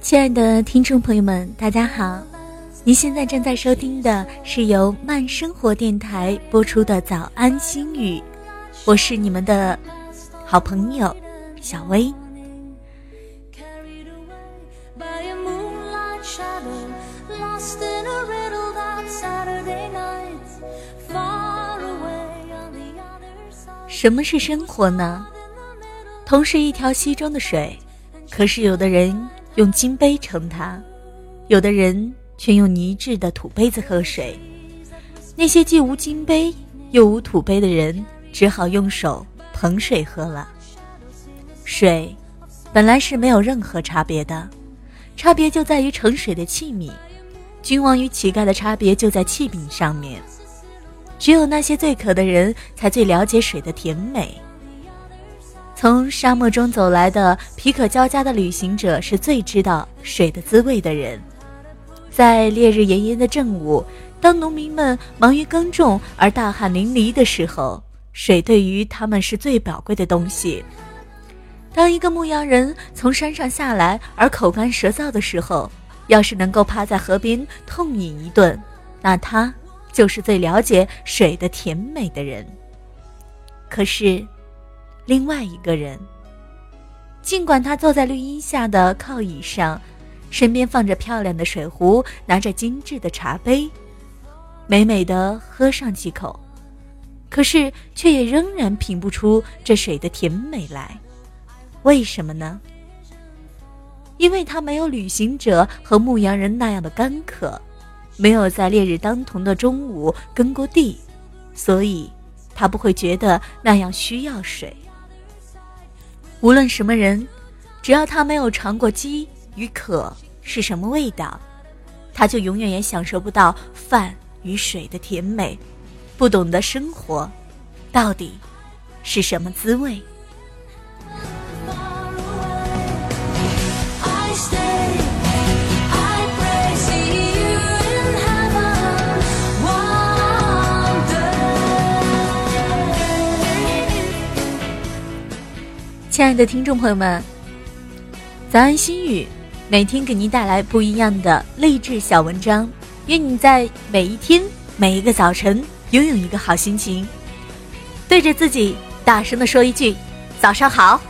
亲爱的听众朋友们，大家好！您现在正在收听的是由慢生活电台播出的《早安心语》，我是你们的好朋友小薇。什么是生活呢？同是一条溪中的水，可是有的人用金杯盛它，有的人却用泥制的土杯子喝水。那些既无金杯又无土杯的人，只好用手捧水喝了。水本来是没有任何差别的，差别就在于盛水的器皿。君王与乞丐的差别就在器皿上面。只有那些最渴的人，才最了解水的甜美。从沙漠中走来的皮可交加的旅行者，是最知道水的滋味的人。在烈日炎炎的正午，当农民们忙于耕种而大汗淋漓的时候，水对于他们是最宝贵的东西。当一个牧羊人从山上下来而口干舌燥的时候，要是能够趴在河边痛饮一顿，那他。就是最了解水的甜美的人。可是，另外一个人，尽管他坐在绿荫下的靠椅上，身边放着漂亮的水壶，拿着精致的茶杯，美美的喝上几口，可是却也仍然品不出这水的甜美来。为什么呢？因为他没有旅行者和牧羊人那样的干渴。没有在烈日当头的中午耕过地，所以他不会觉得那样需要水。无论什么人，只要他没有尝过饥与渴是什么味道，他就永远也享受不到饭与水的甜美，不懂得生活到底是什么滋味。亲爱的听众朋友们，早安心语，每天给您带来不一样的励志小文章。愿你在每一天、每一个早晨拥有一个好心情，对着自己大声的说一句：“早上好。”